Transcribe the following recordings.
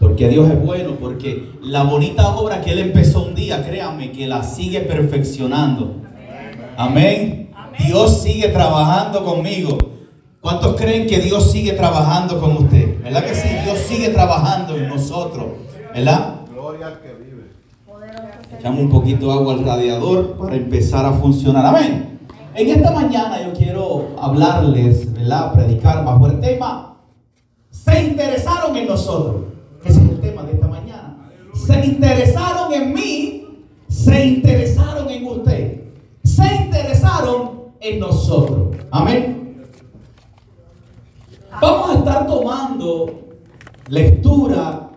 Porque Dios es bueno, porque la bonita obra que Él empezó un día, créanme, que la sigue perfeccionando. Amén. Dios sigue trabajando conmigo. ¿Cuántos creen que Dios sigue trabajando con usted? ¿Verdad que sí? Dios sigue trabajando en nosotros. ¿Verdad? Gloria al que vive. Echamos un poquito de agua al radiador para empezar a funcionar. Amén. En esta mañana yo quiero hablarles, ¿verdad? Predicar bajo el tema. Se interesaron en nosotros. Ese es el tema de esta mañana. Se interesaron en mí. Se interesaron en usted. Se interesaron en nosotros. Amén. Vamos a estar tomando lectura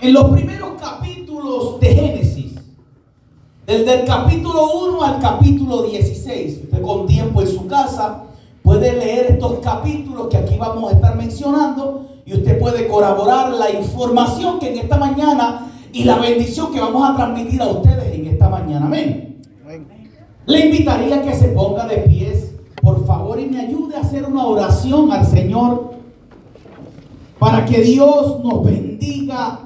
en los primeros capítulos de Génesis. Desde el capítulo 1 al capítulo 16. Usted con tiempo en su casa puede leer estos capítulos que aquí vamos a estar mencionando y usted puede corroborar la información que en esta mañana y la bendición que vamos a transmitir a ustedes en esta mañana. Amén. Le invitaría a que se ponga de pies por favor y me ayude a hacer una oración al Señor para que Dios nos bendiga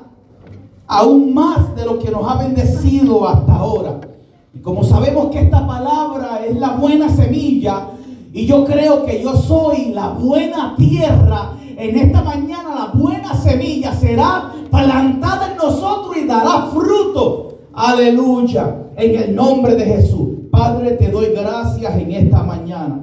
aún más de lo que nos ha bendecido hasta ahora. Y como sabemos que esta palabra es la buena semilla, y yo creo que yo soy la buena tierra, en esta mañana la buena semilla será plantada en nosotros y dará fruto. Aleluya. En el nombre de Jesús. Padre, te doy gracias en esta mañana.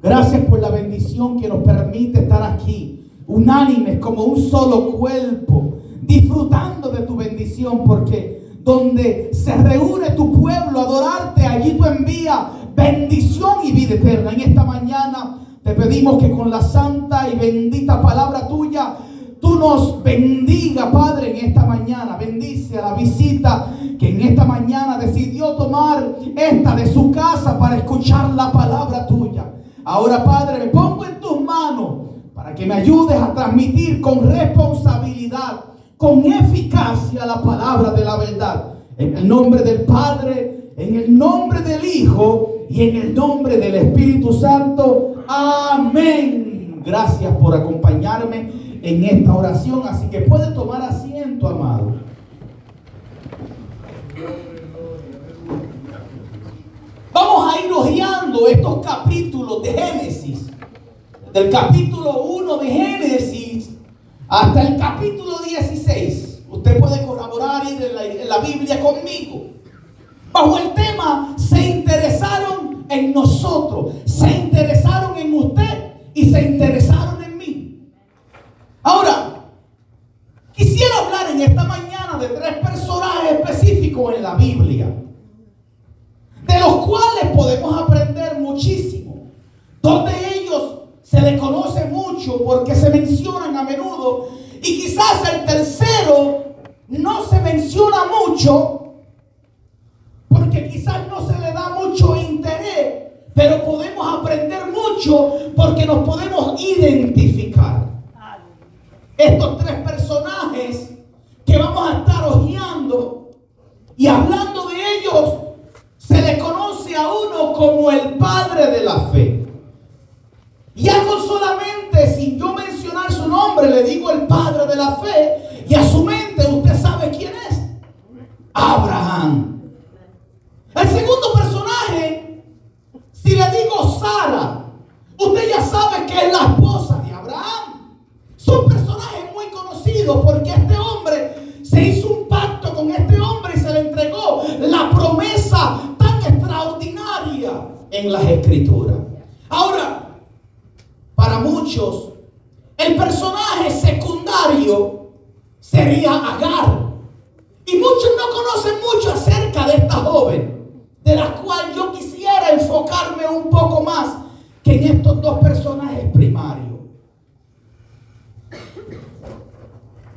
Gracias por la bendición que nos permite estar aquí, unánimes como un solo cuerpo, disfrutando de tu bendición, porque donde se reúne tu pueblo a adorarte, allí tú envías bendición y vida eterna. En esta mañana te pedimos que con la santa y bendita palabra tuya, tú nos bendiga, Padre, en esta mañana. Bendice a la visita que en esta mañana decidió tomar esta de su casa para escuchar la palabra tuya. Ahora, Padre, me pongo en tus manos para que me ayudes a transmitir con responsabilidad, con eficacia la palabra de la verdad. En el nombre del Padre, en el nombre del Hijo y en el nombre del Espíritu Santo. Amén. Gracias por acompañarme en esta oración. Así que puede tomar asiento, amado. Vamos a ir hojeando estos capítulos de Génesis. Del capítulo 1 de Génesis hasta el capítulo 16. Usted puede colaborar en en la Biblia conmigo. Bajo el tema, se interesaron en nosotros, se interesaron en usted y se interesaron en mí. Ahora, quisiera hablar en esta mañana de tres personajes específicos en la Biblia de los cuales podemos aprender muchísimo. Donde ellos se les conoce mucho porque se mencionan a menudo y quizás el tercero no se menciona mucho porque quizás no se le da mucho pero podemos aprender mucho porque nos podemos identificar. Estos tres personajes que vamos a estar hojeando y hablando de ellos se le conoce a uno como el padre de la fe. Ya con solamente, sin yo mencionar su nombre, le digo el padre de la fe, y a su mente usted sabe quién es. Abraham. El segundo personaje, si le digo Sara, usted ya sabe que es la esposa de Abraham. Son personajes muy conocidos porque este hombre se hizo un pacto con este hombre y se le entregó la promesa en las escrituras. Ahora, para muchos, el personaje secundario sería Agar. Y muchos no conocen mucho acerca de esta joven, de la cual yo quisiera enfocarme un poco más que en estos dos personajes primarios.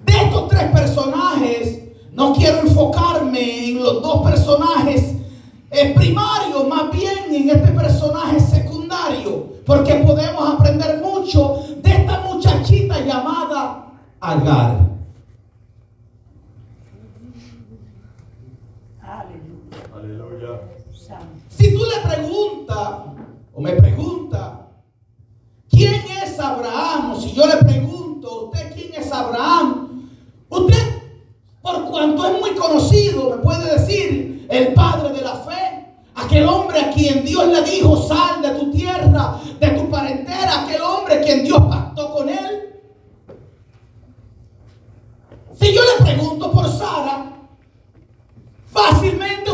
De estos tres personajes, no quiero enfocarme en los dos personajes es primario, más bien en este personaje secundario, porque podemos aprender mucho de esta muchachita llamada Agar. Aleluya. Si tú le preguntas, o me pregunta, ¿quién es Abraham? O si yo le pregunto, ¿usted quién es Abraham? conocido me puede decir el padre de la fe? Aquel hombre a quien Dios le dijo, sal de tu tierra, de tu parentela, aquel hombre a quien Dios pactó con él. Si yo le pregunto por Sara, fácilmente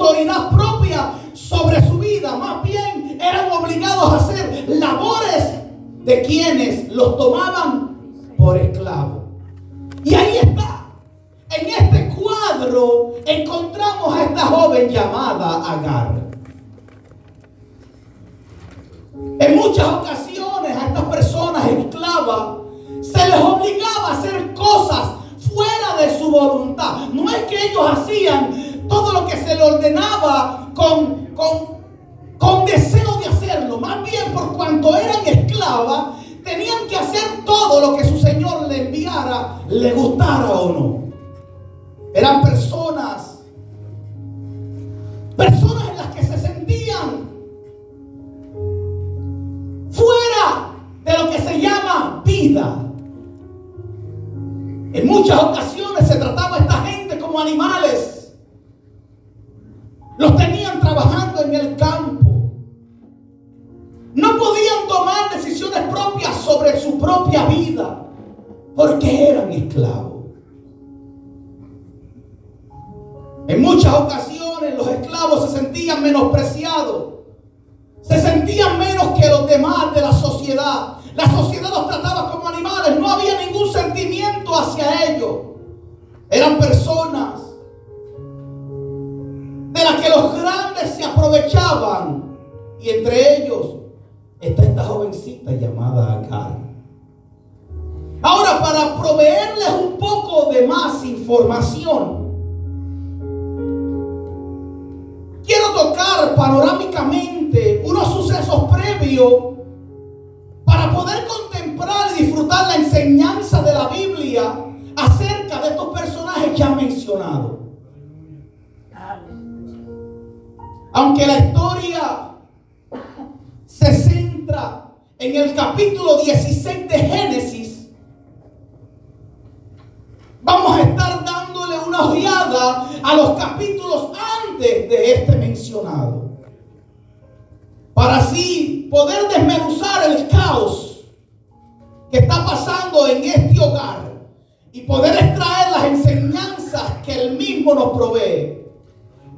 autoridad propia sobre su vida. Más bien eran obligados a hacer labores de quienes los tomaban por esclavos. Y ahí está. En este cuadro encontramos a esta joven llamada Agar. En muchas ocasiones a estas personas esclavas se les obligaba a hacer cosas fuera de su voluntad. No es que ellos hacían todo lo que se les ordenaba con, con, con deseo de hacerlo. Más bien por cuanto eran esclavas, tenían que hacer todo lo que su Señor le enviara, le gustara o no. Eran personas, personas en las que se sentían fuera de lo que se llama vida. En muchas ocasiones se trataba a esta gente como animales. Los tenían trabajando en el campo. No podían tomar decisiones propias sobre su propia vida porque eran esclavos. En muchas ocasiones los esclavos se sentían menospreciados. Se sentían menos que los demás de la sociedad. La sociedad los trataba como animales. No había ningún sentimiento hacia ellos. Eran personas de las que los grandes se aprovechaban. Y entre ellos está esta jovencita llamada Agar. Ahora, para proveerles un poco de más información, quiero tocar panorámicamente unos sucesos previos para poder contemplar y disfrutar la enseñanza de la Biblia acerca de estos personajes ya mencionados. Aunque la historia se centra en el capítulo 16 de Génesis, vamos a estar dándole una ojeada a los capítulos antes de este mencionado. Para así poder desmenuzar el caos que está pasando en este hogar y poder extraer las enseñanzas que el mismo nos provee.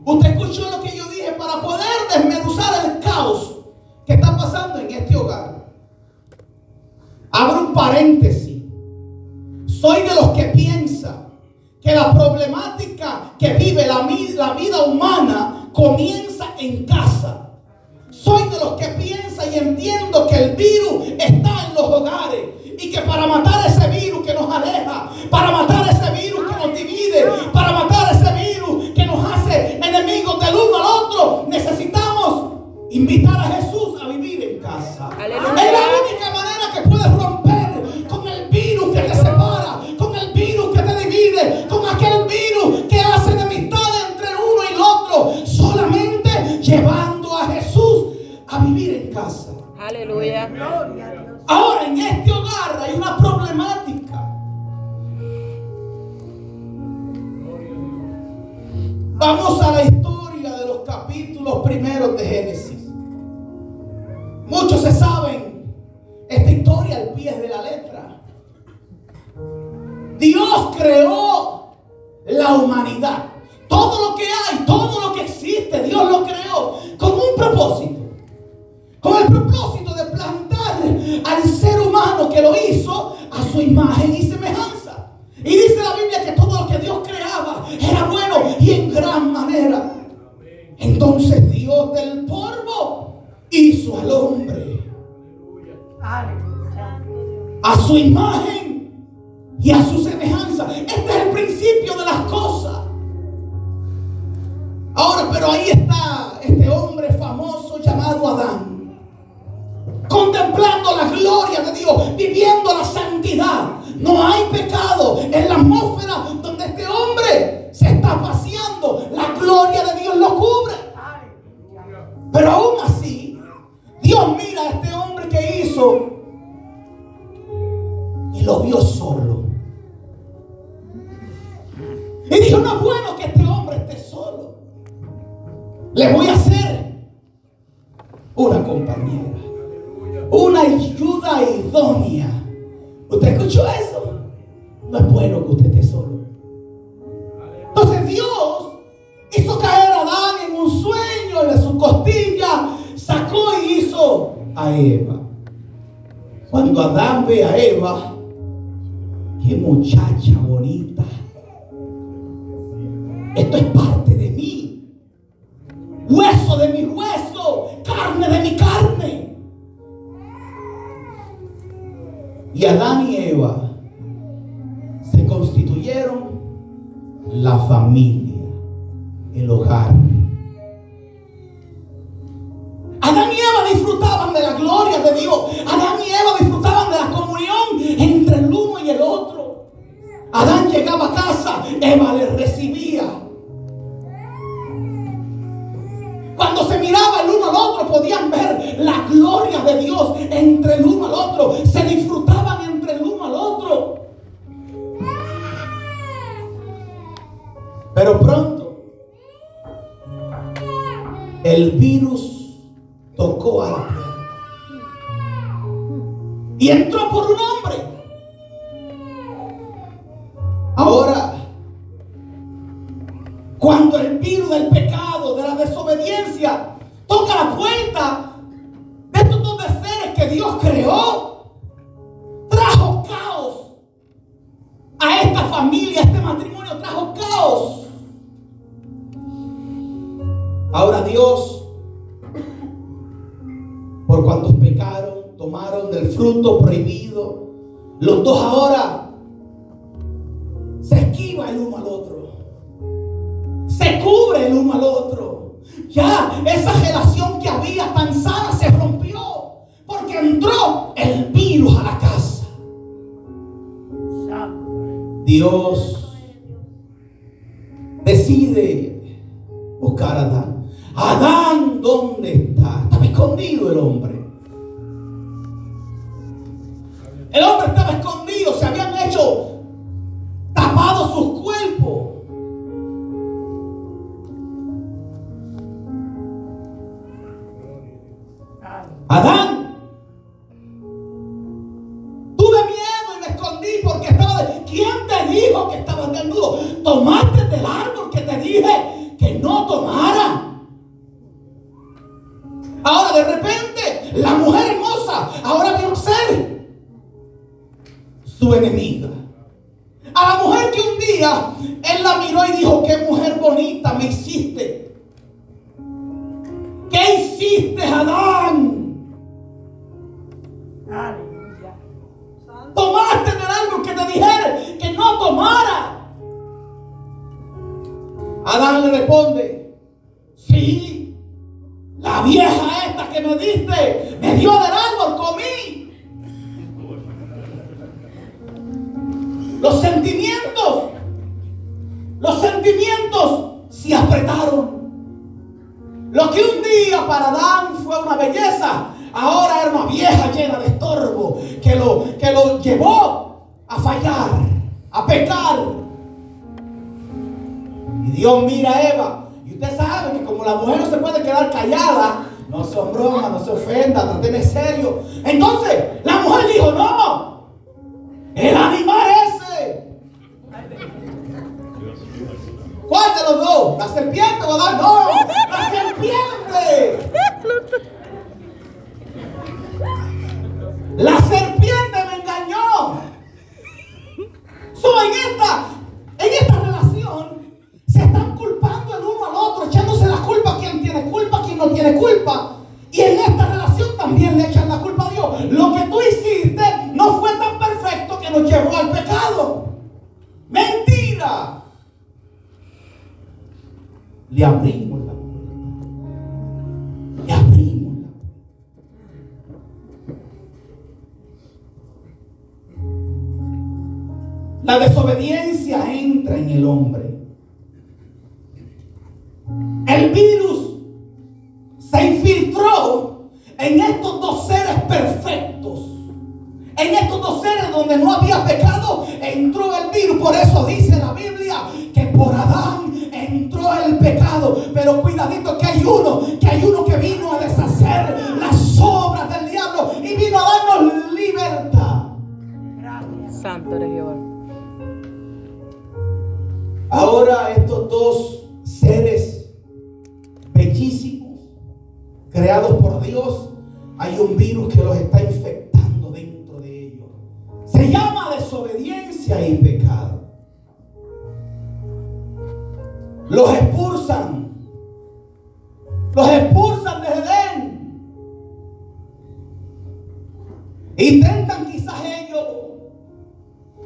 Usted escuchó lo que yo dije para poder desmenuzar el caos que está pasando en este hogar. Abro un paréntesis. Soy de los que piensa que la problemática que vive la, la vida humana comienza en casa. Soy de los que piensa y entiendo que el virus está en los hogares y que para matar ese virus que nos aleja, para matar ese virus que nos divide, para matar necesitamos invitar a Jesús a vivir en casa. Es la única manera que puedes romper con el virus que te separa, con el virus que te divide, con aquel virus que hace de amistad entre uno y el otro, solamente llevando a Jesús a vivir en casa. Aleluya. Ahora en este hogar hay una problemática. Vamos a la historia primero de Génesis. Esto es parte de mí. Hueso de mi hueso, carne de mi carne. Y Adán y Eva se constituyeron la familia, el hogar. Adán y Eva disfrutaban de la gloria de Dios. Adán y Eva disfrutaban de la comunión entre el uno y el otro. Adán llegaba a casa, Eva le recibía Se miraba el uno al otro, podían ver la gloria de Dios entre el uno al otro. Se disfrutaban entre el uno al otro. Pero pronto, el virus tocó a la puerta. Y entró por un hombre. Ahora, cuando el virus del pecado Toca la puerta de estos dos seres que Dios creó. Trajo caos a esta familia, a este matrimonio, trajo caos. Ahora Dios, por cuantos pecaron, tomaron del fruto prohibido, los dos ahora Dios decide buscar a Adán. Adán, ¿dónde está? Estaba escondido el hombre. El hombre estaba escondido. ¿Cuál de los dos? ¿La serpiente o la? No,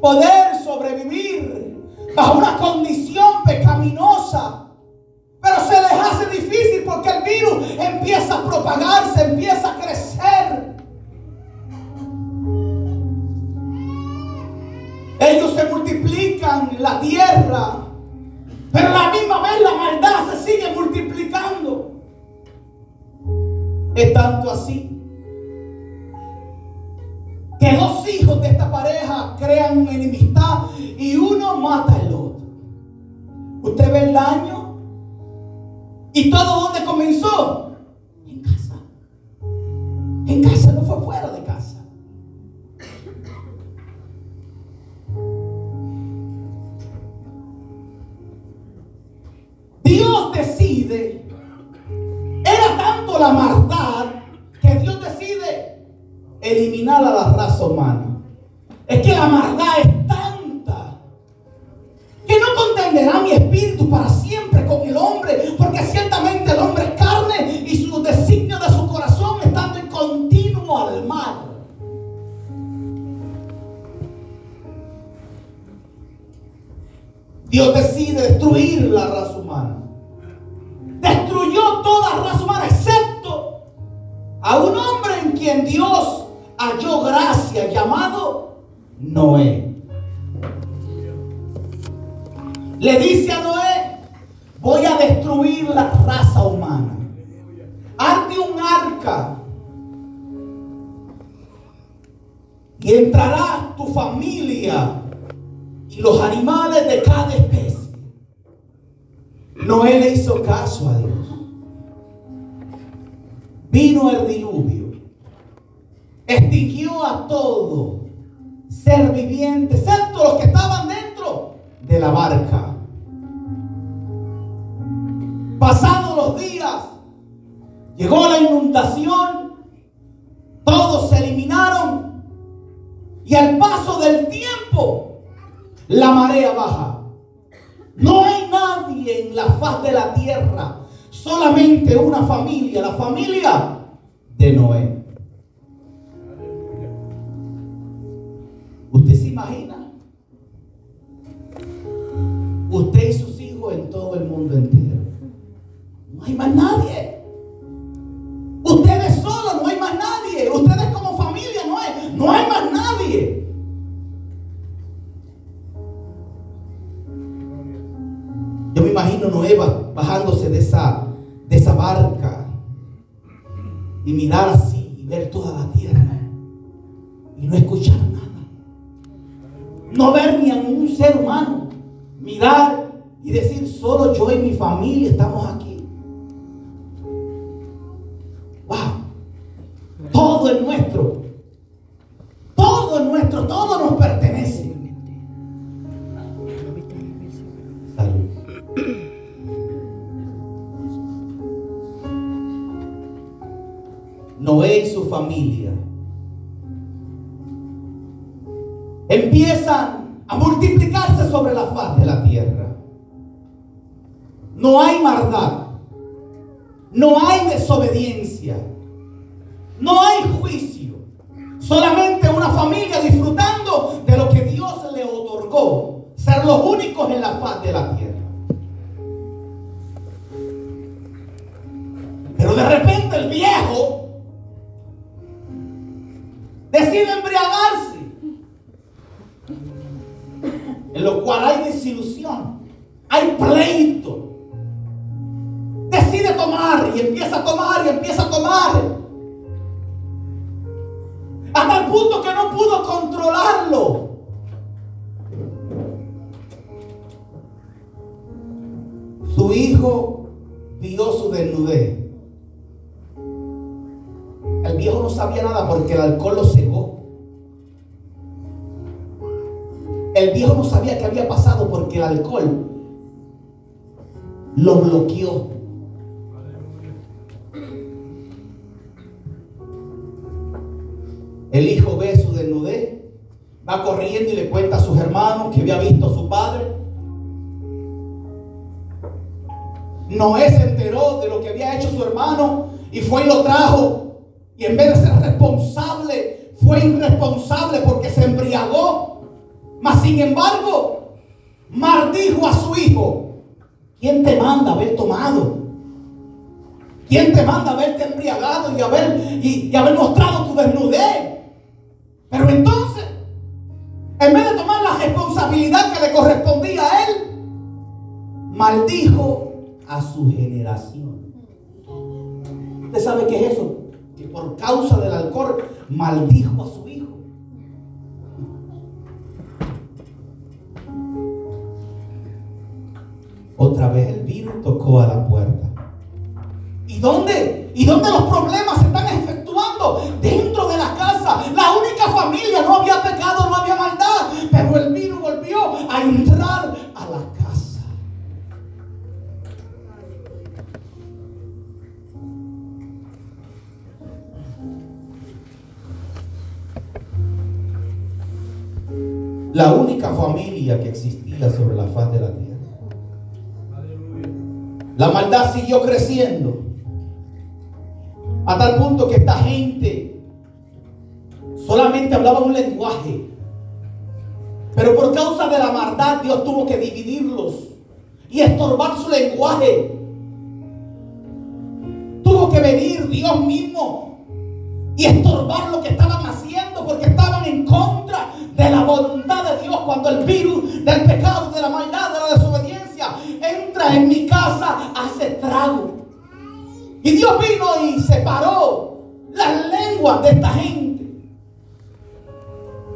poder sobrevivir bajo una condición pecaminosa. Pero se les hace difícil porque el virus empieza a propagarse, empieza a crecer. Ellos se multiplican en la tierra, pero a la misma vez la maldad se sigue multiplicando. Es tanto así que dos hijos de esta pareja crean una enemistad y uno mata al otro. ¿Usted ve el daño? ¿Y todo dónde comenzó? En casa. En casa, no fue fuera eliminar a la raza humana. Es que la maldad es tanta que no contenderá mi espíritu para siempre con el hombre, porque ciertamente el hombre es carne y sus designios de su corazón están en continuo al mal. Dios decide destruir la raza humana. Destruyó toda raza humana excepto a un hombre en quien Dios halló gracia llamado Noé. Le dice a Noé, voy a destruir la raza humana. Hazte un arca. Y entrará tu familia y los animales de cada especie. Noé le hizo caso a Dios. Vino el diluvio. Extinguió a todo ser viviente, excepto los que estaban dentro de la barca. Pasados los días, llegó la inundación, todos se eliminaron y al paso del tiempo, la marea baja. No hay nadie en la faz de la tierra, solamente una familia, la familia de Noé. Empiezan a multiplicarse sobre la faz de la tierra. No hay maldad, no hay desobediencia, no hay juicio, solamente una familia disfrutando de lo que Dios le otorgó, ser los únicos en la faz de la tierra. Pero de repente el viejo decide embriagarse. En lo cual hay desilusión, hay pleito. Decide tomar y empieza a tomar y empieza a tomar. Hasta el punto que no pudo controlarlo. Su hijo vio su desnudez. El viejo no sabía nada porque el alcohol lo cegó. El viejo no sabía qué había pasado porque el alcohol lo bloqueó. El hijo ve su desnudez, va corriendo y le cuenta a sus hermanos que había visto a su padre. Noé se enteró de lo que había hecho su hermano y fue y lo trajo. Y en vez de ser responsable, fue irresponsable porque se embriagó. Mas sin embargo, maldijo a su hijo. ¿Quién te manda haber tomado? ¿Quién te manda haberte embriagado y haber, y, haber mostrado tu desnudez? Pero entonces, en vez de tomar la responsabilidad que le correspondía a él, maldijo a su generación. ¿Usted sabe qué es eso? Que por causa del alcohol maldijo a su Otra vez el virus tocó a la puerta. ¿Y dónde? ¿Y dónde los problemas se están efectuando? Dentro de la casa. La única familia no había pecado, no había maldad. Pero el virus volvió a entrar a la casa. La única familia que existía sobre la faz de la tierra. La maldad siguió creciendo. A tal punto que esta gente solamente hablaba un lenguaje. Pero por causa de la maldad Dios tuvo que dividirlos y estorbar su lenguaje. Tuvo que venir Dios mismo y estorbar lo que estaban haciendo porque estaban en contra de la voluntad de Dios cuando el virus del pecado, de la maldad, de la desobediencia en mi casa, hace trago. Y Dios vino y separó las lenguas de esta gente.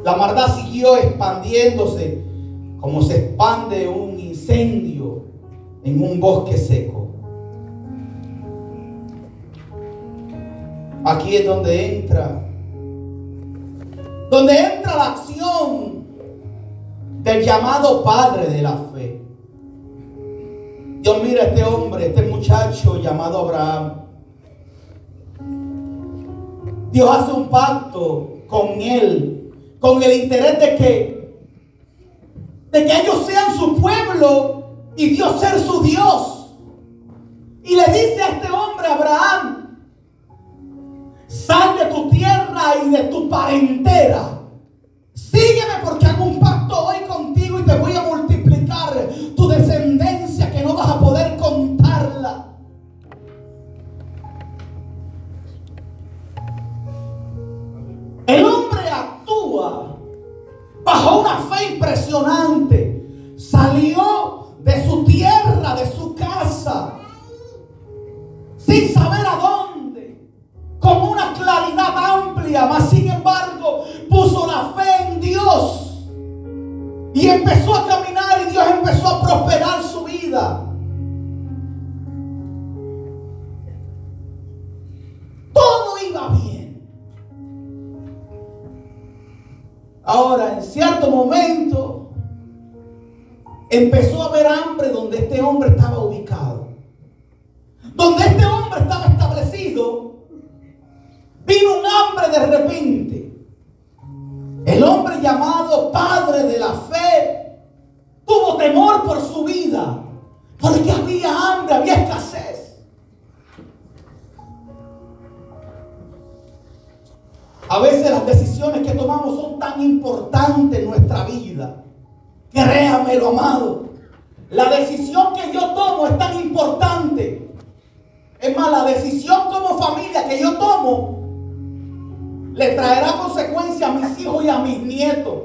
La maldad siguió expandiéndose como se expande un incendio en un bosque seco. Aquí es donde entra, donde entra la acción del llamado Padre de la fe. Dios mira a este hombre, este muchacho llamado Abraham. Dios hace un pacto con él, con el interés de que, de que ellos sean su pueblo y Dios ser su Dios. Y le dice a este hombre, Abraham, sal de tu tierra y de tu parentela. Sígueme porque una fe impresionante. Salió de su tierra, de su casa, sin saber a dónde, con una claridad amplia, mas sin embargo puso la fe en Dios y empezó a caminar y Dios empezó a prosperar su vida. Ahora, en cierto momento, empezó a haber hambre donde este hombre estaba ubicado. Donde este hombre estaba establecido, vino un hambre de repente. El hombre llamado Padre de la Fe tuvo temor por su vida, porque había hambre, había escasez. A veces las decisiones que tomamos son tan importantes en nuestra vida. Créamelo, amado. La decisión que yo tomo es tan importante. Es más, la decisión como familia que yo tomo le traerá consecuencias a mis hijos y a mis nietos.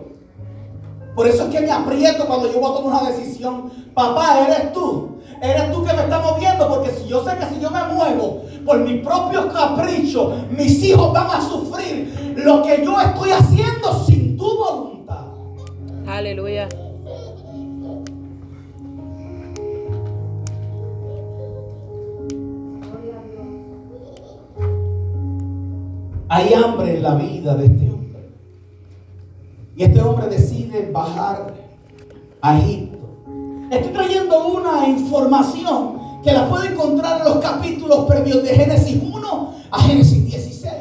Por eso es que me aprieto cuando yo voy a tomar una decisión. Papá, eres tú. Eres tú que me estás moviendo porque si yo sé que si yo me muevo por mis propios caprichos, mis hijos van a sufrir lo que yo estoy haciendo sin tu voluntad. Aleluya. Hay hambre en la vida de este hombre. Y este hombre decide bajar a Egipto. Estoy trayendo una información que la puede encontrar en los capítulos previos de Génesis 1 a Génesis 16.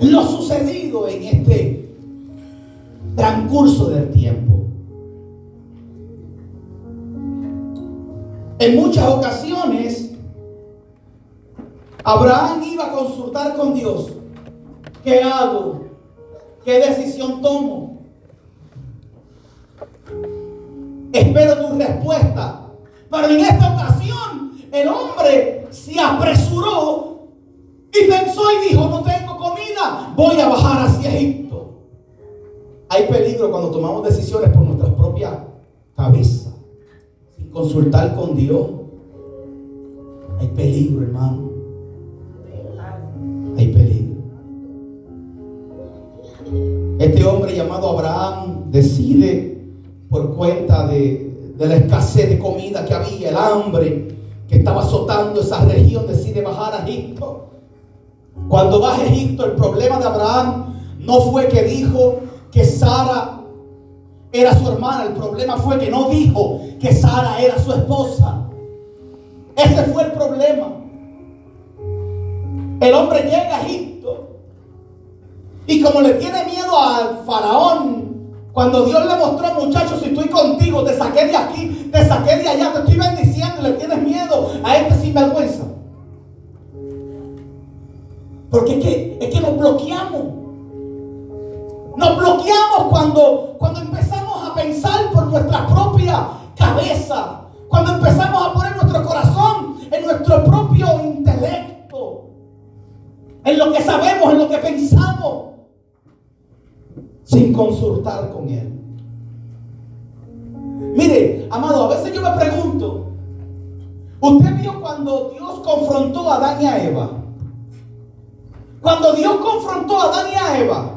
Lo sucedido en este transcurso del tiempo. En muchas ocasiones, Abraham iba a consultar con Dios. ¿Qué hago? ¿Qué decisión tomo? Espero tu respuesta. Pero en esta ocasión el hombre se apresuró y pensó y dijo, no tengo comida, voy a bajar hacia Egipto. Hay peligro cuando tomamos decisiones por nuestra propia cabeza, sin consultar con Dios. Hay peligro, hermano. Hay peligro. Este hombre llamado Abraham decide por cuenta de, de la escasez de comida que había, el hambre que estaba azotando esa región, decide bajar a Egipto. Cuando baja a Egipto, el problema de Abraham no fue que dijo que Sara era su hermana, el problema fue que no dijo que Sara era su esposa. Ese fue el problema. El hombre llega a Egipto y como le tiene miedo al faraón, cuando Dios le mostró, muchachos, si estoy contigo, te saqué de aquí, te saqué de allá, te estoy bendiciendo le tienes miedo a este sinvergüenza. Porque es que, es que nos bloqueamos. Nos bloqueamos cuando, cuando empezamos a pensar por nuestra propia cabeza. Cuando empezamos a poner nuestro corazón en nuestro propio intelecto. En lo que sabemos, en lo que pensamos. Sin consultar con Él. Mire, amado, a veces yo me pregunto. ¿Usted vio cuando Dios confrontó a Adán y a Eva? Cuando Dios confrontó a Adán y a Eva,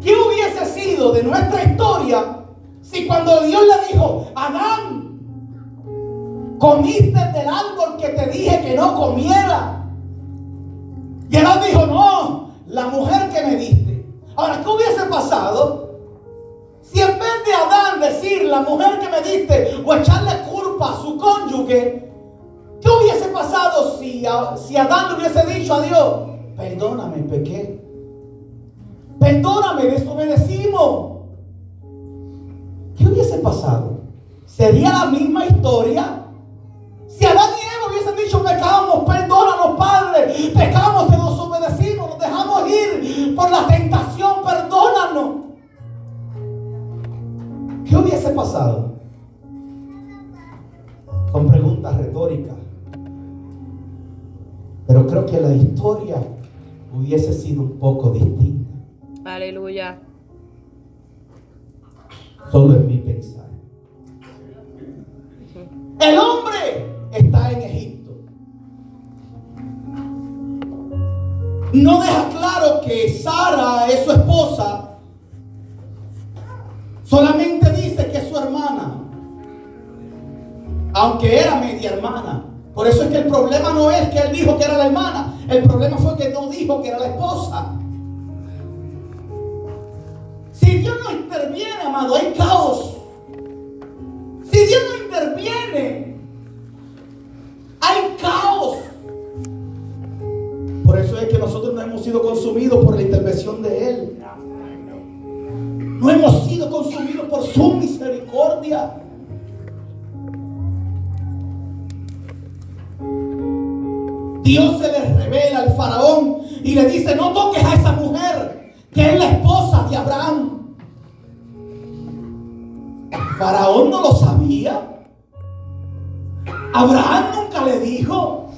¿qué hubiese sido de nuestra historia si cuando Dios le dijo, Adán, comiste del árbol que te dije que no comiera? Y Adán dijo, no, la mujer que me diste. Ahora, ¿qué hubiese pasado si en vez de Adán decir, la mujer que me diste, o echarle culpa a su cónyuge, ¿Qué hubiese pasado si, si Adán le hubiese dicho a Dios, perdóname, pequé? Perdóname, desobedecimos. ¿Qué hubiese pasado? ¿Sería la misma historia? Si Adán y Eva hubiesen dicho, pecamos, perdónanos, Padre, pecamos, te desobedecimos, nos dejamos ir por la tentación, ¿Qué hubiese pasado? Son preguntas retóricas. Pero creo que la historia hubiese sido un poco distinta. Aleluya. Solo en mi pensar. El hombre está en Egipto. No deja claro que Sara es su esposa. Solamente dice que es su hermana. Aunque era media hermana. Por eso es que el problema no es que él dijo que era la hermana. El problema fue que no dijo que era la esposa. Si Dios no interviene, amado, hay caos. Si Dios no interviene, hay caos. Por eso es que nosotros no hemos sido consumidos por la intervención de Él. No hemos sido consumidos por su misericordia. Dios se le revela al faraón y le dice, no toques a esa mujer que es la esposa de Abraham. Faraón no lo sabía. Abraham nunca le dijo,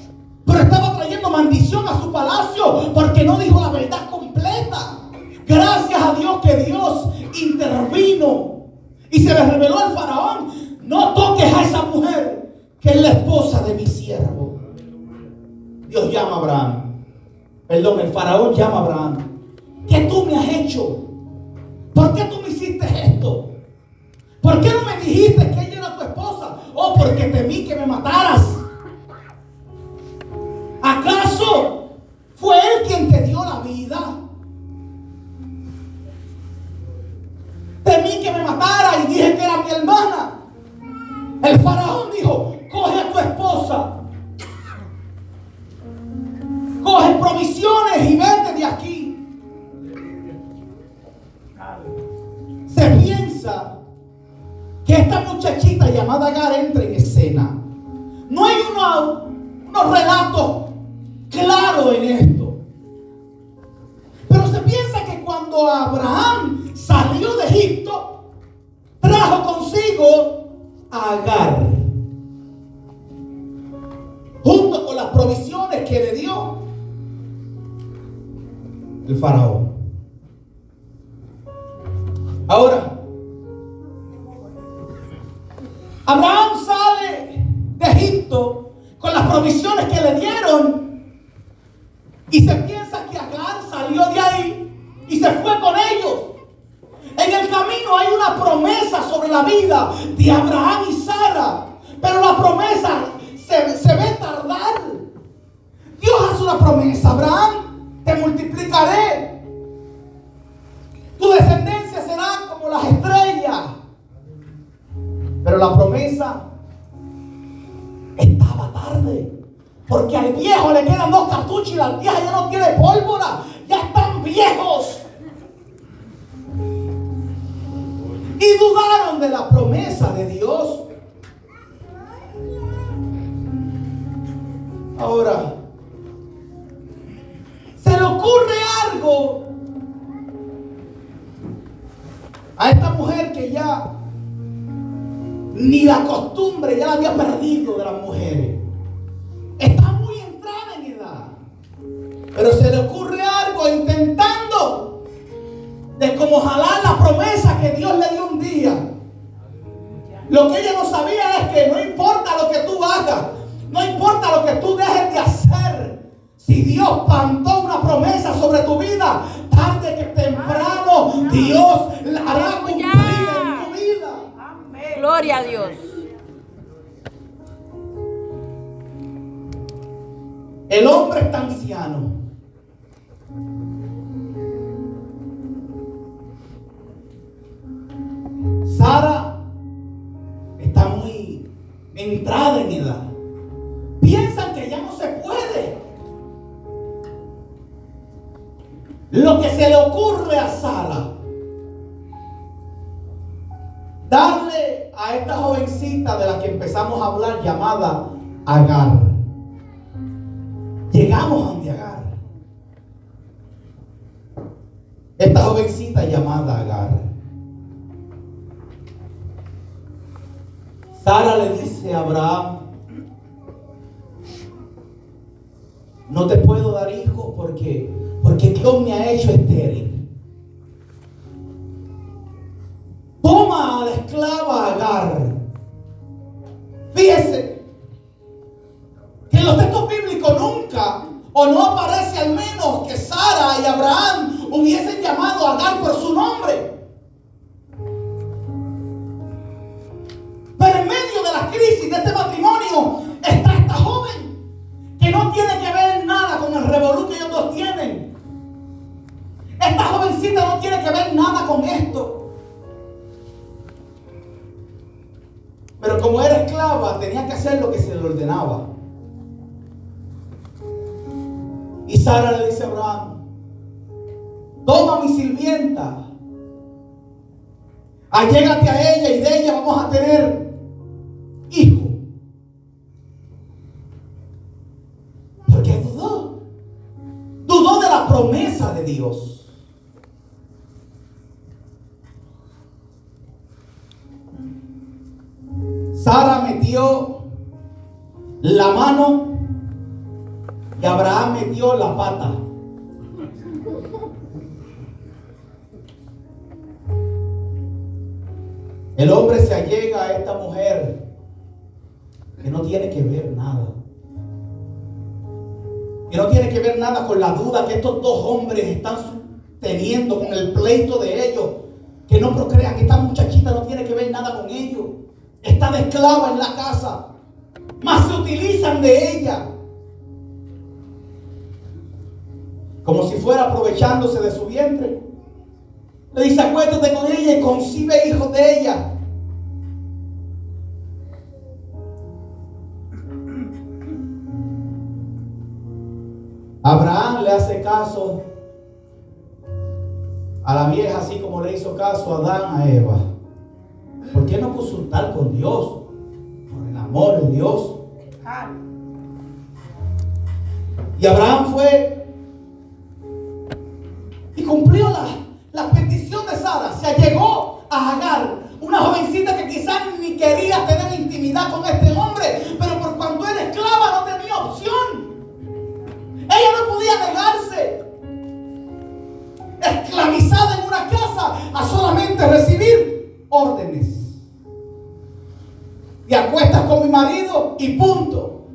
pero estaba trayendo maldición a su palacio porque no dijo la verdad completa. Gracias a Dios que Dios intervino y se le reveló al faraón, no toques a esa mujer que es la esposa de mi siervo. Dios llama a Abraham. Perdón, el faraón llama a Abraham. ¿Qué tú me has hecho? ¿Por qué tú me hiciste esto? ¿Por qué no me dijiste que ella era tu esposa? Oh, porque temí que me mataras. ¿Acaso fue él quien te dio la vida? Temí que me matara y dije que era mi hermana. El faraón dijo, coge a tu esposa. Coge provisiones y vete de aquí. Se piensa que esta muchachita llamada Agar entre en escena. No hay uno, unos relatos claros en esto. Pero se piensa que cuando Abraham salió de Egipto, trajo consigo a Agar. Junto con las provisiones que le dio el faraón. Ahora, Abraham sale de Egipto con las provisiones que le dieron y se piensa que Agar salió de ahí y se fue con ellos. En el camino hay una promesa sobre la vida de Abraham y Sara, pero la promesa se, se ve tardar. Dios hace una promesa, Abraham, te multiplicaré. Tu descendencia será como las estrellas. Pero la promesa estaba tarde. Porque al viejo le quedan dos cartuchos y la vieja ya no tiene pólvora. Ya están viejos. Y dudaron de la promesa de Dios. Ahora, se le ocurre algo a esta mujer que ya ni la costumbre ya la había perdido de las mujeres. Está muy entrada en edad. Pero se le ocurre algo intentando de como jalar la promesa que Dios le dio un día. Lo que ella no sabía es que no importa lo que tú hagas, no importa lo que tú dejes de hacer. Si Dios plantó una promesa sobre tu vida, tarde que temprano Dios la hará cumplir en tu vida. Gloria a Dios. El hombre está anciano. Sara está muy entrada en edad. Piensan que ya no se puede. Lo que se le ocurre a Sara, darle a esta jovencita de la que empezamos a hablar llamada Agar. Llegamos a donde Agar. Esta jovencita llamada Agar. Sara le dice a Abraham, no te puedo dar hijo porque, porque Dios me ha hecho estéril. Toma a la esclava Agar. El hombre se allega a esta mujer que no tiene que ver nada. Que no tiene que ver nada con la duda que estos dos hombres están teniendo con el pleito de ellos. Que no procrean, que esta muchachita no tiene que ver nada con ellos. Está de esclava en la casa. Más se utilizan de ella. Como si fuera aprovechándose de su vientre. Le dice, acuérdate con ella y concibe hijos de ella. Abraham le hace caso a la vieja así como le hizo caso a Adán a Eva. ¿Por qué no consultar con Dios? Por el amor de Dios. Y Abraham fue y cumplió la, la petición de Sara. Se allegó a Agar, una jovencita que quizás ni quería tener intimidad con este hombre, pero por cuanto era esclava no tenía opción. Ella no podía negarse, esclavizada en una casa, a solamente recibir órdenes. Y acuestas con mi marido y punto.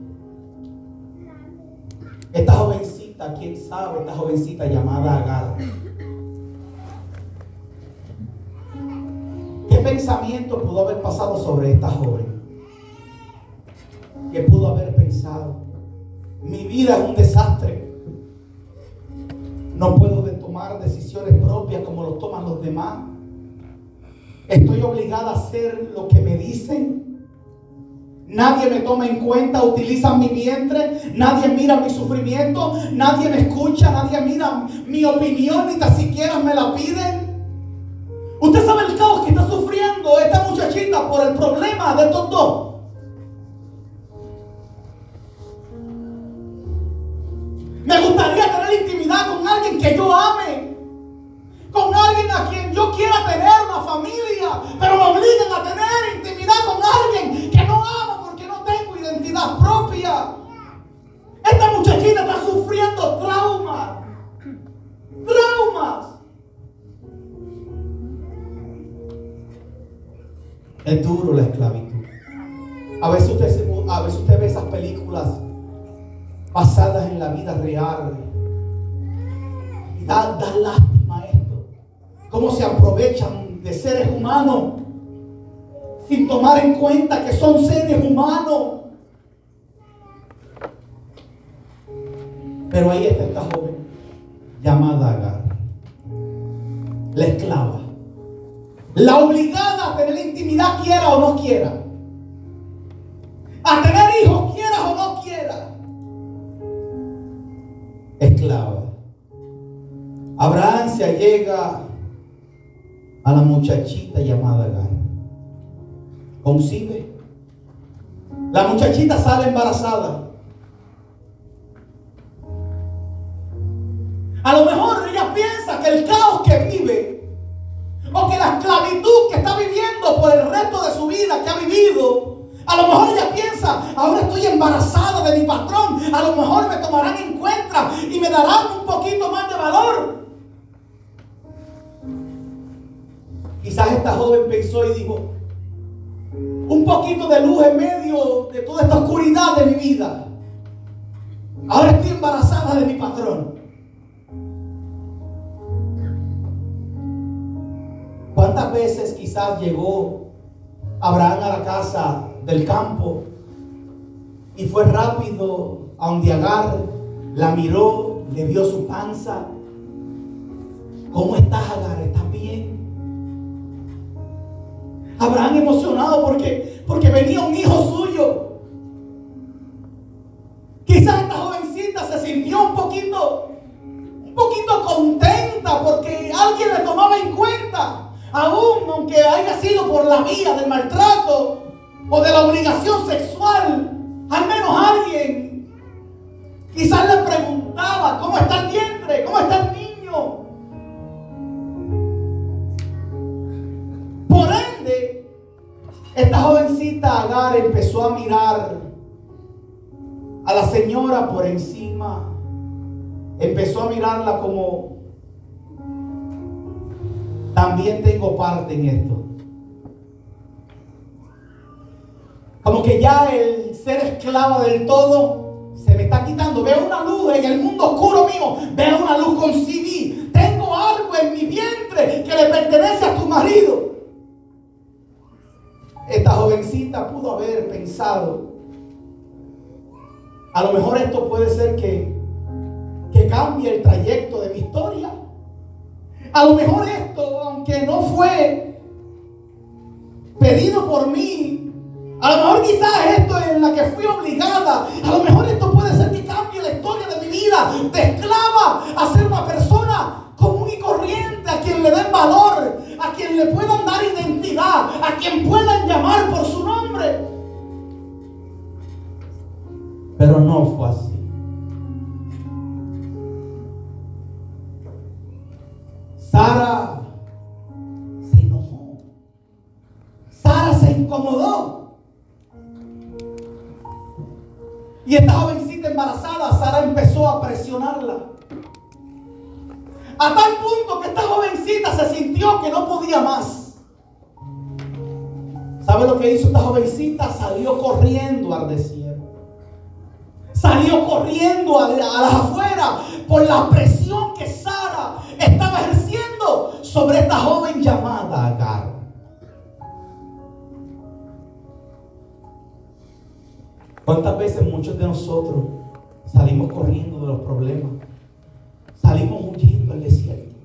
Esta jovencita, quién sabe, esta jovencita llamada Agar. Pensamiento pudo haber pasado sobre esta joven? ¿Qué pudo haber pensado? Mi vida es un desastre. No puedo tomar decisiones propias como lo toman los demás. Estoy obligada a hacer lo que me dicen. Nadie me toma en cuenta, utilizan mi vientre, nadie mira mi sufrimiento, nadie me escucha, nadie mira mi opinión, ni tan siquiera me la piden. Usted sabe el caos que está sufriendo esta muchachita por el problema de estos dos. Me gustaría tener intimidad con alguien que yo ame. Con alguien a quien yo quiera tener una familia. Pero me obligan a tener intimidad con alguien que no amo porque no tengo identidad propia. Esta muchachita está sufriendo traumas. Traumas. Es duro la esclavitud. A veces usted, a veces usted ve esas películas basadas en la vida real. Y da, da lástima esto. Cómo se aprovechan de seres humanos sin tomar en cuenta que son seres humanos. Pero ahí está esta joven llamada Agar. La esclava. La obligada a tener intimidad quiera o no quiera. A tener hijos quiera o no quiera esclava. Abraham se allega a la muchachita llamada Agar. Concibe. La muchachita sale embarazada. A lo mejor ella piensa que el caos que vive la esclavitud que está viviendo por el resto de su vida que ha vivido a lo mejor ella piensa, ahora estoy embarazada de mi patrón. A lo mejor me tomarán en cuenta y me darán un poquito más de valor. Quizás esta joven pensó y dijo, un poquito de luz en medio de toda esta oscuridad de mi vida. Ahora estoy embarazada de mi patrón. ¿Cuántas veces quizás llegó Abraham a la casa del campo y fue rápido a donde Agar la miró, le vio su panza ¿Cómo estás, Agar? ¿Estás bien? Abraham emocionado porque, porque venía un hijo suyo. Quizás esta jovencita se sintió un poquito, un poquito contenta porque alguien le tomaba en cuenta, aún aunque haya sido por la vía del maltrato o de la obligación sexual, al menos alguien quizás le preguntaba, ¿cómo está el vientre? ¿Cómo está el niño? Por ende, esta jovencita Agar empezó a mirar a la señora por encima. Empezó a mirarla como también tengo parte en esto. Como que ya el ser esclava del todo se me está quitando. Veo una luz en el mundo oscuro mío. Veo una luz con CD. Tengo algo en mi vientre que le pertenece a tu marido. Esta jovencita pudo haber pensado, a lo mejor esto puede ser que, que cambie el trayecto de mi historia. A lo mejor esto, aunque no fue pedido por mí, a lo mejor quizás esto en la que fui obligada, a lo mejor esto puede ser que cambie la historia de mi vida, de esclava a ser una persona común y corriente, a quien le den valor, a quien le puedan dar identidad, a quien puedan llamar por su nombre. Pero no fue así. Sara se enojó. Sara se incomodó. Y esta jovencita embarazada, Sara empezó a presionarla. A tal punto que esta jovencita se sintió que no podía más. ¿Sabe lo que hizo esta jovencita? Salió corriendo al desierto. Salió corriendo a, las afueras por la presión que Sara estaba ejerciendo sobre esta joven llamada Agar. ¿Cuántas veces muchos de nosotros salimos corriendo de los problemas? Salimos huyendo al desierto.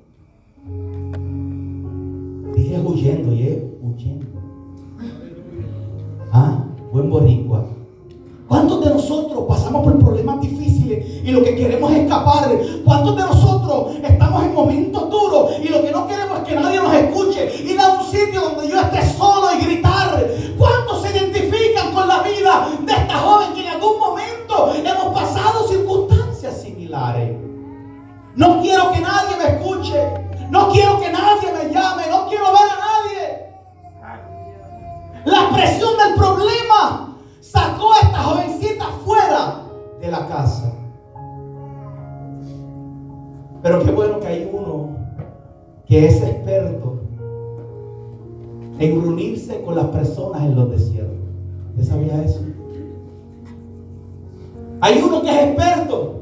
Dije huyendo y es huyendo. Ah, buen boricua. ¿Cuántos de nosotros pasamos por problemas difíciles y lo que queremos es escapar? ¿Cuántos de nosotros estamos en momentos duros y lo que no queremos es que nadie nos escuche? Ir a un sitio donde yo esté solo y gritar. ¿Cuántos se identifican con la vida de esta joven que en algún momento hemos pasado circunstancias similares? No quiero que nadie me escuche. No quiero que nadie me llame. No quiero ver a nadie. La presión del problema sacó a esta jovencita fuera de la casa. Pero qué bueno que hay uno que es experto en reunirse con las personas en los desiertos. ¿Usted sabía eso? Hay uno que es experto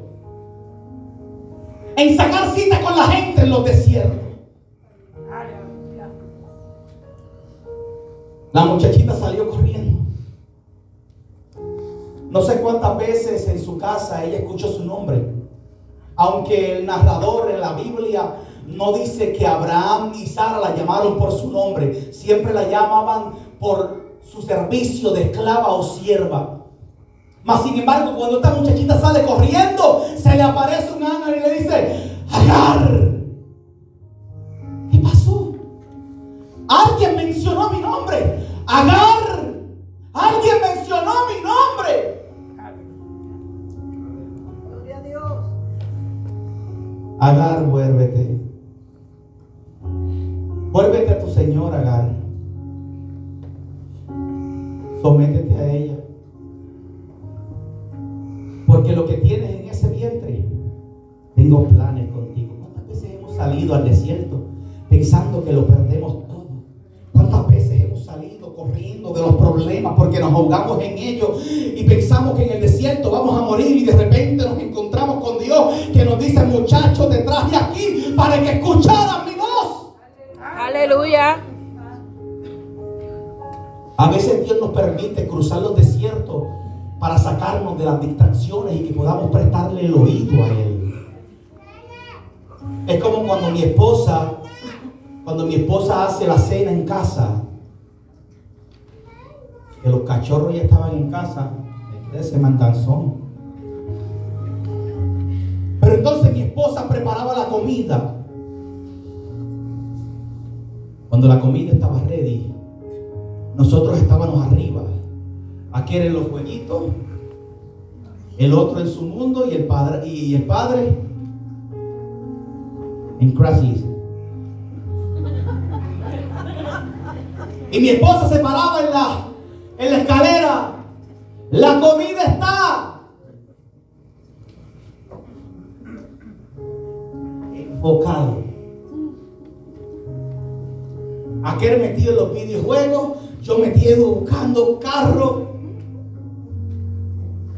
en sacar cita con la gente en los desiertos. La muchachita salió corriendo. No sé cuántas veces en su casa ella escuchó su nombre. Aunque el narrador en la Biblia no dice que Abraham y Sara la llamaron por su nombre. Siempre la llamaban por su servicio de esclava o sierva. Mas sin embargo, cuando esta muchachita sale corriendo, se le aparece un ángel y le dice, Agar, ¿qué pasó? Alguien mencionó mi nombre. Agar, Agar, vuélvete. Vuélvete a tu Señor, Agar. Sométete a ella. Porque lo que tienes en ese vientre, tengo planes contigo. ¿Cuántas veces hemos salido al desierto pensando que lo perdemos corriendo de los problemas porque nos ahogamos en ellos y pensamos que en el desierto vamos a morir y de repente nos encontramos con Dios que nos dice, muchachos, te traje aquí para que escucharan mi voz? Aleluya. A veces Dios nos permite cruzar los desiertos para sacarnos de las distracciones y que podamos prestarle el oído a Él. Es como cuando mi esposa, cuando mi esposa hace la cena en casa, que los cachorros ya estaban en casa, de ese manganzón. Pero entonces mi esposa preparaba la comida. Cuando la comida estaba ready, nosotros estábamos arriba. Aquí eran los jueguitos, el otro en su mundo y el padre y el padre en Craigslist. Y mi esposa se paraba en la, en la escalera. La comida está. Enfocado. Aquel metido en los videojuegos. Yo metido buscando carro.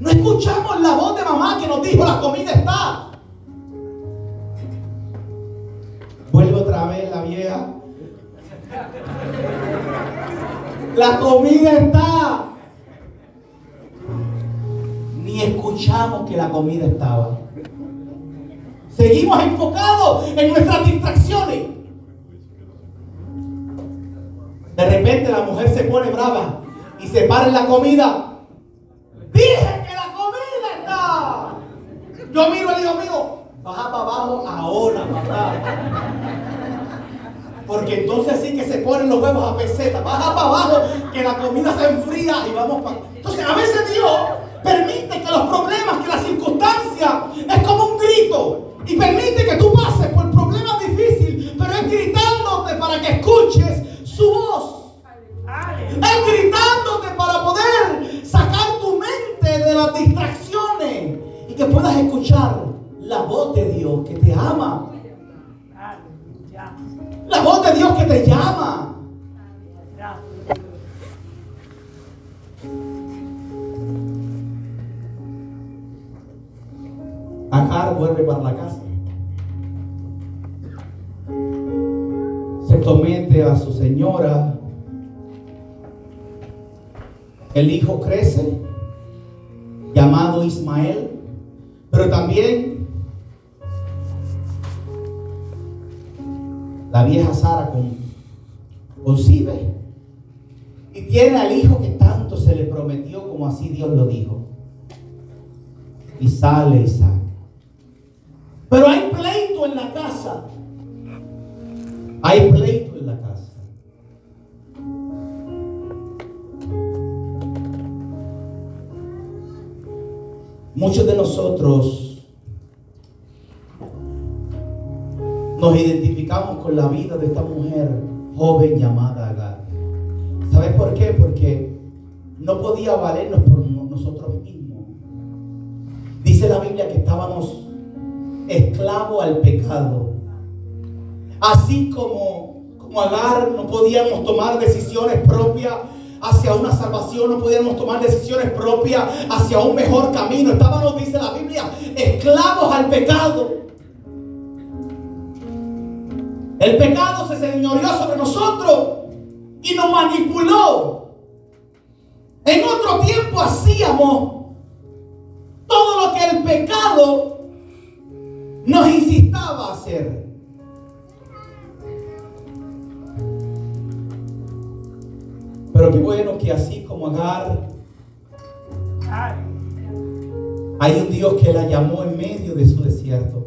No escuchamos la voz de mamá que nos dijo la comida está. Vuelve otra vez la vieja. La comida está. Ni escuchamos que la comida estaba. Seguimos enfocados en nuestras distracciones. De repente la mujer se pone brava y se para en la comida. Dije que la comida está. Yo miro al hijo mío. Baja para abajo ahora, papá. Porque entonces sí que se ponen los huevos a peseta. Baja para abajo, que la comida se enfría y vamos para. Entonces a veces Dios permite que los problemas, que las circunstancias, es como un grito. Y permite que tú pases por problemas difíciles, pero es gritándote para que escuches su voz. Es gritándote para poder sacar tu mente de las distracciones y que puedas escuchar la voz de Dios que te ama. La voz de Dios que te llama. Agar vuelve para la casa. Se somete a su señora. El hijo crece, llamado Ismael, pero también la vieja Sara con, concibe y tiene al hijo que tanto se le prometió como así Dios lo dijo. Y sale Isaac. Pero hay pleito en la casa. Hay pleito en la casa. Muchos de nosotros nos identificamos con la vida de esta mujer joven llamada Agar. ¿Sabes por qué? Porque no podía valernos por nosotros mismos. Dice la Biblia que estábamos esclavos al pecado. Así como, como Agar no podíamos tomar decisiones propias hacia una salvación, no podíamos tomar decisiones propias hacia un mejor camino. Estábamos, dice la Biblia, esclavos al pecado. El pecado se señoreó sobre nosotros y nos manipuló. En otro tiempo hacíamos todo lo que el pecado nos incitaba a hacer. Pero qué bueno que así como Agar, hay un Dios que la llamó en medio de su desierto.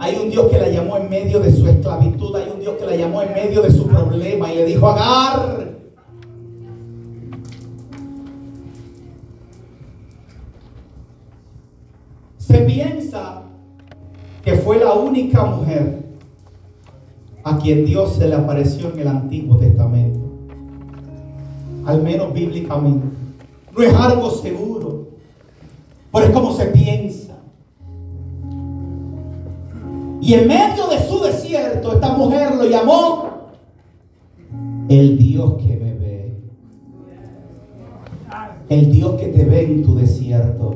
Hay un Dios que la llamó en medio de su esclavitud. Hay un Dios que la llamó en medio de su problema y le dijo, Agar, se piensa que fue la única mujer a quien Dios se le apareció en el Antiguo Testamento. Al menos bíblicamente. No es algo seguro, pero es como se piensa. Y en medio de su desierto, esta mujer lo llamó el Dios que me ve. El Dios que te ve en tu desierto.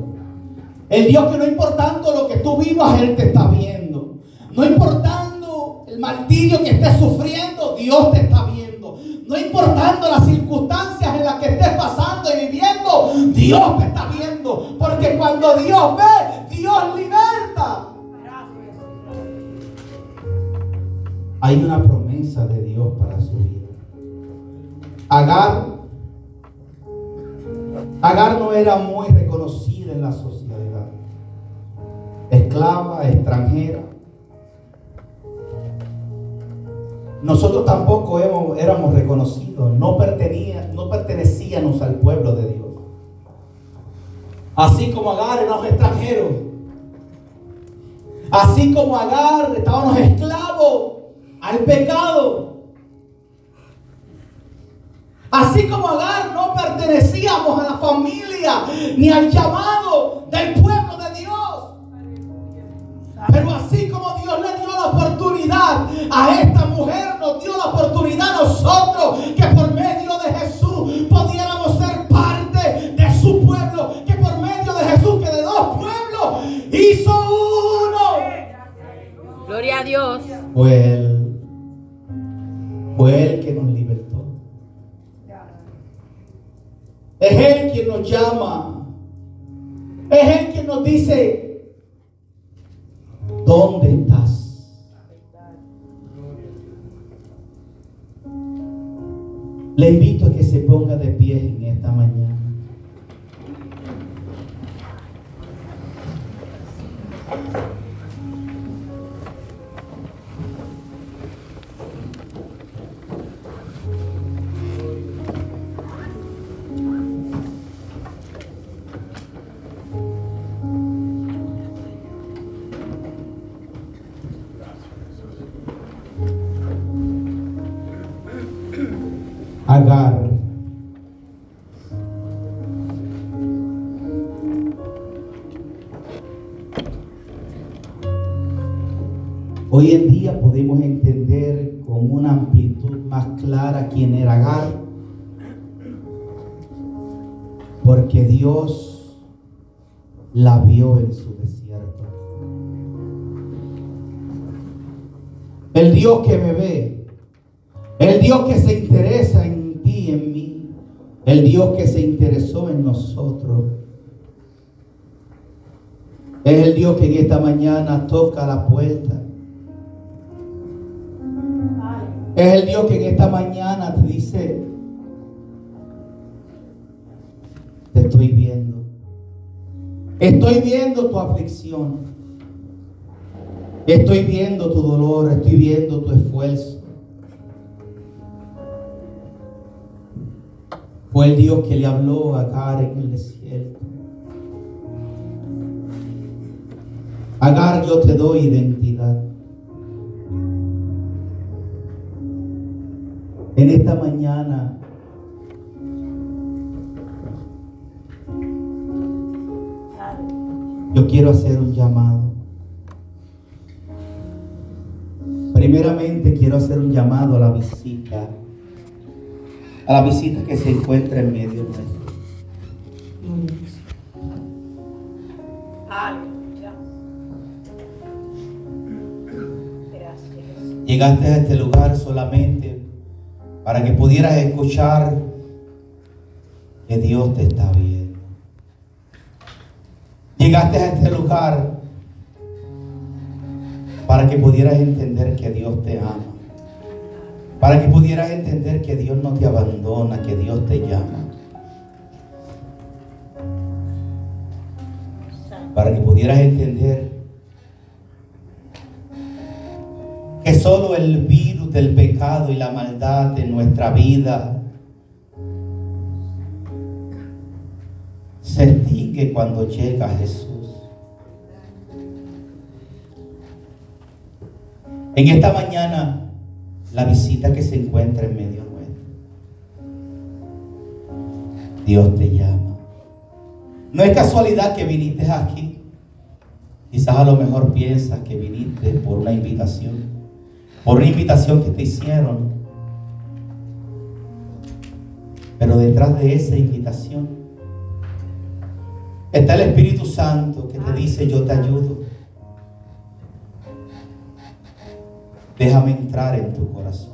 El Dios que no importando lo que tú vivas, Él te está viendo. No importando el martirio que estés sufriendo, Dios te está viendo. No importando las circunstancias en las que estés pasando y viviendo, Dios te está viendo. Porque cuando Dios ve, Dios liberta. Hay una promesa de Dios para su vida. Agar, Agar no era muy reconocida en la sociedad. Esclava, extranjera. Nosotros tampoco éramos reconocidos, no, pertenecíamos al pueblo de Dios. Así como Agar éramos extranjeros. Así como Agar estábamos esclavos al pecado. Así como Agar no pertenecíamos a la familia ni al llamado del pueblo de Dios. Pero así como Dios le dio la oportunidad a esta mujer, nos dio la oportunidad a nosotros que por medio de Jesús pudiéramos ser parte de su pueblo. Que por medio de Jesús, que de dos pueblos hizo uno. Gloria a Dios. Fue Él. Fue Él que nos libertó. Es Él quien nos llama. Es Él quien nos dice, ¿dónde estás? Le invito a que se ponga de pie en esta mañana. El Dios que me ve, el Dios que se interesa en en mí. El Dios que se interesó en nosotros. Es el Dios que en esta mañana toca la puerta. Es el Dios que en esta mañana te dice, te estoy viendo. Estoy viendo tu aflicción. Estoy viendo tu dolor. Estoy viendo tu esfuerzo. Fue el Dios que le habló a Agar en el desierto. Agar, yo te doy identidad. En esta mañana yo quiero hacer un llamado. Primeramente quiero hacer un llamado a la visita a la visita que se encuentra en medio nuestro. Llegaste a este lugar solamente para que pudieras escuchar que Dios te está viendo. Llegaste a este lugar para que pudieras entender que Dios te ama. Para que pudieras entender que Dios no te abandona, que Dios te llama. Para que pudieras entender que solo el virus del pecado y la maldad de nuestra vida se extingue cuando llega Jesús. En esta mañana la visita que se encuentra en medio nuestro. Dios te llama. No es casualidad que viniste aquí. Quizás a lo mejor piensas que viniste por una invitación, por una invitación que te hicieron. Pero detrás de esa invitación está el Espíritu Santo que te dice, yo te ayudo. Déjame entrar en tu corazón.